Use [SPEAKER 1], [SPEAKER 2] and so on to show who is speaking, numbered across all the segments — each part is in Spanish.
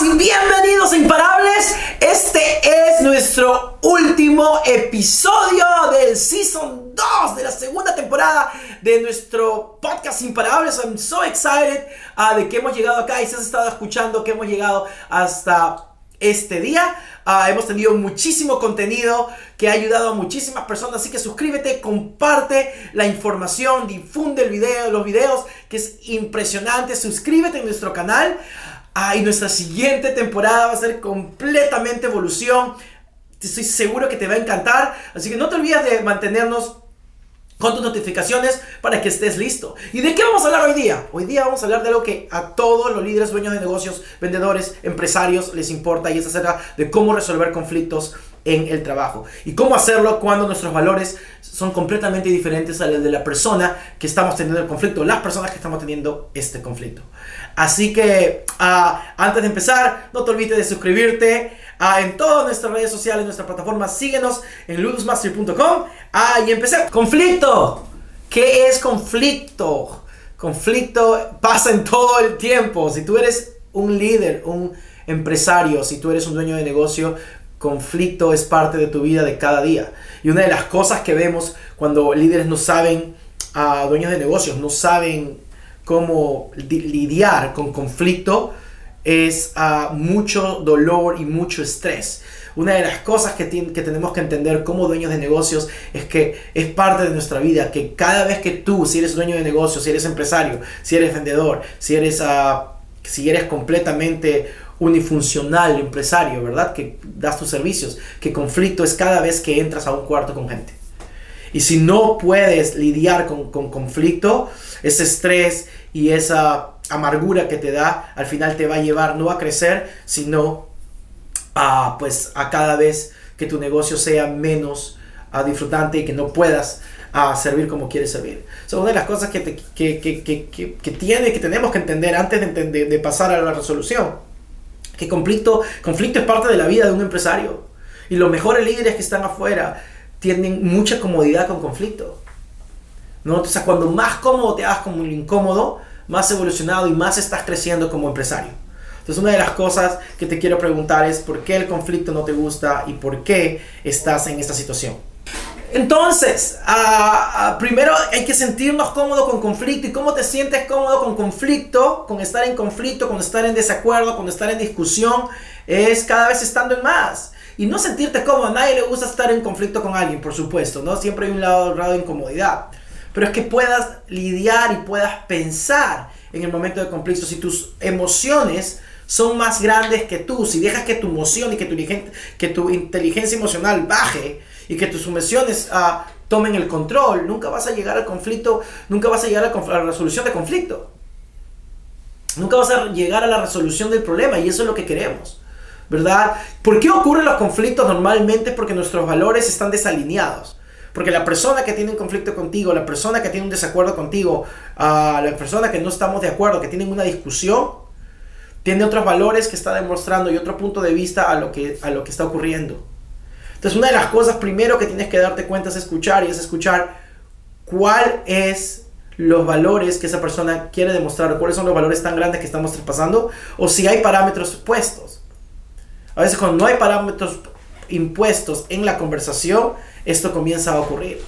[SPEAKER 1] y bienvenidos a Imparables. Este es nuestro último episodio del Season 2 de la segunda temporada de nuestro podcast Imparables. I'm so excited uh, de que hemos llegado acá y si has estado escuchando que hemos llegado hasta este día. Uh, hemos tenido muchísimo contenido que ha ayudado a muchísimas personas, así que suscríbete, comparte la información, difunde el video, los videos, que es impresionante. Suscríbete en nuestro canal. Ah, y nuestra siguiente temporada va a ser completamente evolución. Estoy seguro que te va a encantar. Así que no te olvides de mantenernos con tus notificaciones para que estés listo. ¿Y de qué vamos a hablar hoy día? Hoy día vamos a hablar de algo que a todos los líderes, dueños de negocios, vendedores, empresarios les importa y es acerca de cómo resolver conflictos en el trabajo y cómo hacerlo cuando nuestros valores son completamente diferentes a los de la persona que estamos teniendo el conflicto, las personas que estamos teniendo este conflicto. Así que ah, antes de empezar, no te olvides de suscribirte ah, en todas nuestras redes sociales, en nuestra plataforma. Síguenos en ludusmaster.com. Ah, y empecé. Conflicto. ¿Qué es conflicto? Conflicto pasa en todo el tiempo. Si tú eres un líder, un empresario, si tú eres un dueño de negocio, conflicto es parte de tu vida de cada día. Y una de las cosas que vemos cuando líderes no saben, uh, dueños de negocios, no saben cómo lidiar con conflicto es uh, mucho dolor y mucho estrés. Una de las cosas que, que, tenemos que entender como dueños de negocios es que es parte de nuestra vida, que cada vez que tú, si eres dueño de negocios, si eres empresario, si eres vendedor, si eres, uh, si eres completamente unifuncional empresario, ¿verdad? Que das tus servicios, que conflicto es cada vez que entras a un cuarto con gente. Y si no puedes lidiar con, con conflicto, ese estrés y esa amargura que te da, al final te va a llevar no a crecer, sino a, pues, a cada vez que tu negocio sea menos a disfrutante y que no puedas a servir como quieres servir. son una de las cosas que, que, que, que, tiene, que tenemos que entender antes de, de, pasar a la resolución. Que conflicto, conflicto es parte de la vida de un empresario. Y los mejores líderes que están afuera tienen mucha comodidad con conflicto. ¿no? Entonces, cuando más cómodo te hagas con lo incómodo, más evolucionado y más estás creciendo como empresario. Entonces, una de las cosas que te quiero preguntar es por qué el conflicto no te gusta y por qué estás en esta situación. Entonces, ah, ah, primero hay que sentirnos cómodos con conflicto. ¿Y cómo te sientes cómodo con conflicto? Con estar en conflicto, con estar en desacuerdo, con estar en discusión, es cada vez estando en más. Y no sentirte cómodo. A nadie le gusta estar en conflicto con alguien, por supuesto, ¿no? Siempre hay un lado, un lado de incomodidad pero es que puedas lidiar y puedas pensar en el momento de conflicto. Si tus emociones son más grandes que tú, si dejas que tu emoción y que tu inteligencia emocional baje y que tus emociones uh, tomen el control, nunca vas a llegar al conflicto, nunca vas a llegar a la resolución de conflicto. Nunca vas a llegar a la resolución del problema y eso es lo que queremos. ¿Verdad? ¿Por qué ocurren los conflictos normalmente? Porque nuestros valores están desalineados. Porque la persona que tiene un conflicto contigo, la persona que tiene un desacuerdo contigo, uh, la persona que no estamos de acuerdo, que tienen una discusión, tiene otros valores que está demostrando y otro punto de vista a lo que, a lo que está ocurriendo. Entonces una de las cosas primero que tienes que darte cuenta es escuchar y es escuchar cuál es los valores que esa persona quiere demostrar, cuáles son los valores tan grandes que estamos traspasando, o si hay parámetros puestos. A veces cuando no hay parámetros impuestos en la conversación, esto comienza a ocurrir.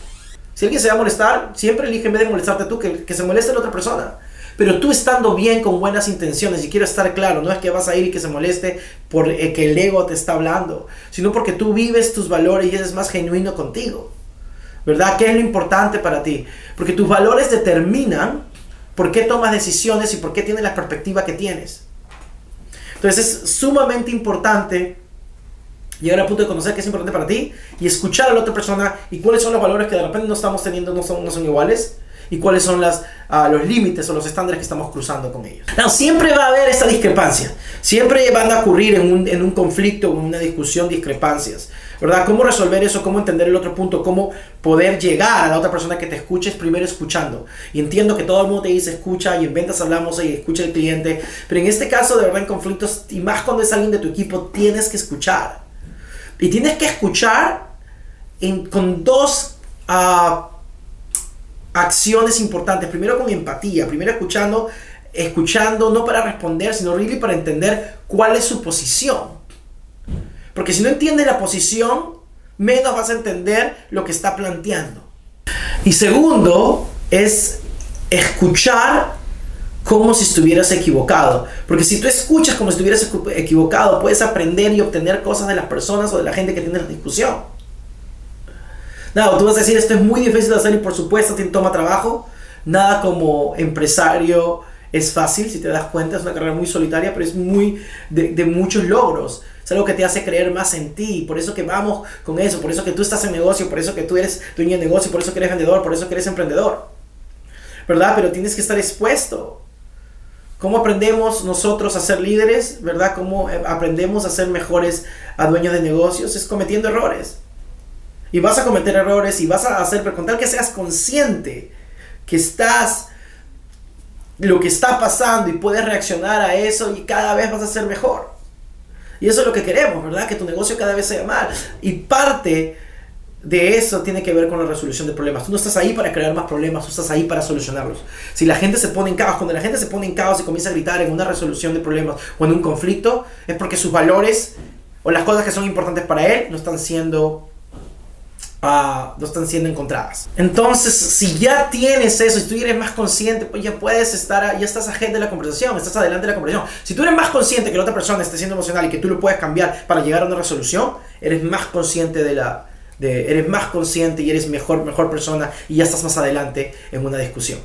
[SPEAKER 1] Si alguien se va a molestar, siempre elige en vez de molestarte tú, que, que se moleste la otra persona. Pero tú estando bien con buenas intenciones, y quiero estar claro, no es que vas a ir y que se moleste por eh, que el ego te está hablando, sino porque tú vives tus valores y eres más genuino contigo. ¿Verdad? ¿Qué es lo importante para ti? Porque tus valores determinan por qué tomas decisiones y por qué tienes la perspectiva que tienes. Entonces es sumamente importante llegar al punto de conocer qué es importante para ti y escuchar a la otra persona y cuáles son los valores que de repente no estamos teniendo, no son, no son iguales y cuáles son ah, los límites o los estándares que estamos cruzando con ellos. No, siempre va a haber esta discrepancia, siempre van a ocurrir en un, en un conflicto, en una discusión, discrepancias. ¿verdad? ¿Cómo resolver eso? ¿Cómo entender el otro punto? ¿Cómo poder llegar a la otra persona que te escuches primero escuchando? Y entiendo que todo el mundo te dice escucha y en ventas hablamos y escucha el cliente, pero en este caso de verdad en conflictos y más cuando es alguien de tu equipo tienes que escuchar. Y tienes que escuchar con dos ah, acciones importantes. Primero con empatía, primero escuchando, escuchando no para responder, sino really para entender cuál es su posición. Porque si no entiendes la posición, menos vas a entender lo que está planteando. Y segundo, es escuchar como si estuvieras equivocado. Porque si tú escuchas como si estuvieras equivocado, puedes aprender y obtener cosas de las personas o de la gente que tiene la discusión. Nada, tú vas a decir, esto es muy difícil de hacer y por supuesto te toma trabajo. Nada como empresario es fácil, si te das cuenta, es una carrera muy solitaria, pero es muy de, de muchos logros es algo que te hace creer más en ti, por eso que vamos con eso, por eso que tú estás en negocio, por eso que tú eres dueño de negocio, por eso que eres vendedor, por eso que eres emprendedor. ¿Verdad? Pero tienes que estar expuesto. ¿Cómo aprendemos nosotros a ser líderes? ¿Verdad? ¿Cómo eh, aprendemos a ser mejores a dueños de negocios? Es cometiendo errores. Y vas a cometer errores y vas a hacer, pero con tal que seas consciente que estás, lo que está pasando y puedes reaccionar a eso y cada vez vas a ser mejor. Y eso es lo que queremos, ¿verdad? Que tu negocio cada vez sea más. Y parte de eso tiene que ver con la resolución de problemas. Tú no estás ahí para crear más problemas, tú estás ahí para solucionarlos. Si la gente se pone en caos, cuando la gente se pone en caos y comienza a gritar en una resolución de problemas o en un conflicto, es porque sus valores o las cosas que son importantes para él no están siendo no están siendo encontradas. Entonces, si ya tienes eso, si tú eres más consciente, pues ya puedes estar, ya estás agente de la conversación, estás adelante de la conversación. Si tú eres más consciente que la otra persona esté siendo emocional y que tú lo puedes cambiar para llegar a una resolución, eres más consciente de la, eres más consciente y eres mejor, mejor persona y ya estás más adelante en una discusión.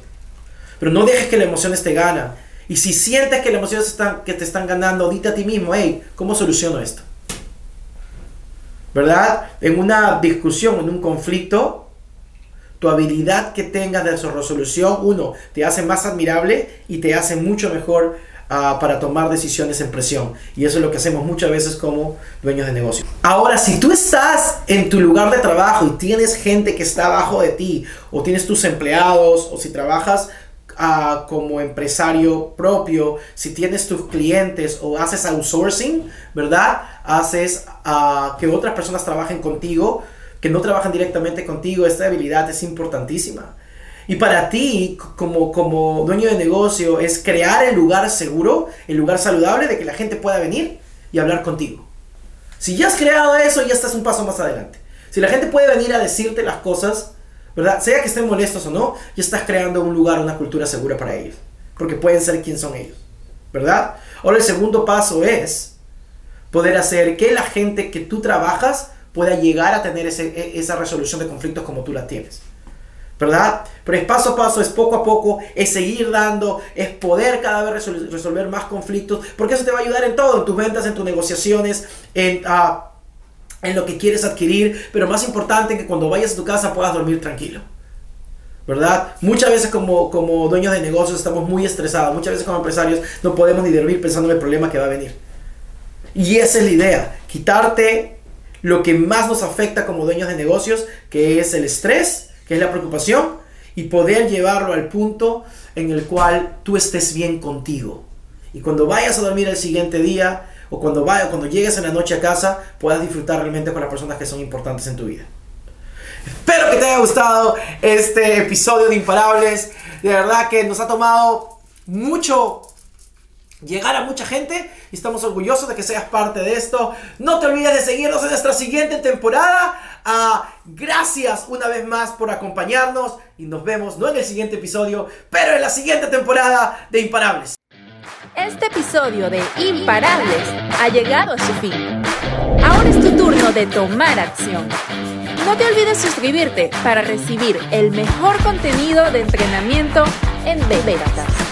[SPEAKER 1] Pero no dejes que la emoción te gana. Y si sientes que las emociones están, que te están ganando, dite a ti mismo, hey, ¿cómo soluciono esto? ¿Verdad? En una discusión, en un conflicto, tu habilidad que tengas de resolución, uno, te hace más admirable y te hace mucho mejor ah, para tomar decisiones en presión. Y eso es lo que hacemos muchas veces como dueños de negocio. Ahora, si tú estás en tu lugar de trabajo y tienes gente que está abajo de ti, o tienes tus empleados, o si trabajas como empresario propio, si tienes tus clientes o haces outsourcing, ¿verdad? Haces a que otras personas trabajen contigo, que no trabajan directamente contigo, esta habilidad es importantísima. Y para ti, como, como dueño de negocio, es crear el lugar seguro, el lugar saludable de que la gente pueda venir y hablar contigo. Si ya has creado eso, ya estás un paso más adelante. Si la gente puede venir a decirte las cosas, ¿verdad? Sea que estén molestos o no, ya estás creando un lugar, una cultura segura para ellos, porque pueden ser quien son ellos, ¿verdad? Ahora el segundo paso es poder hacer que la gente que tú trabajas pueda llegar a tener e, esa resolución de conflictos como tú la tienes. ¿verdad? Pero es paso a paso, es poco a poco, es seguir dando, es poder cada vez resolver más conflictos, porque eso te va a ayudar en todo, en tus ventas, en tus negociaciones, en, uh, en lo que quieres adquirir, pero más importante que cuando vayas a tu casa puedas dormir tranquilo. ¿Verdad? Muchas veces como, como dueños de negocios estamos muy estresados, muchas veces como empresarios no podemos ni dormir pensando en el problema que va a venir. Y esa es la idea, quitarte lo que más nos afecta como dueños de negocios, que es el estrés, que es la preocupación, y poder llevarlo al punto en el cual tú estés bien contigo. Y cuando vayas a dormir el siguiente día, o cuando, vaya, cuando llegues en la noche a casa puedas disfrutar realmente con las personas que son importantes en tu vida. Espero que te haya gustado este episodio de Imparables. De verdad que nos ha tomado mucho llegar a mucha gente y estamos orgullosos de que seas parte de esto. No te olvides de seguirnos en nuestra siguiente temporada. Ah, gracias una vez más por acompañarnos y nos vemos no en el siguiente episodio, pero en la siguiente temporada de Imparables.
[SPEAKER 2] Este episodio de Imparables ha llegado a su fin. Ahora es tu turno de tomar acción. No te olvides suscribirte para recibir el mejor contenido de entrenamiento en Bebetas.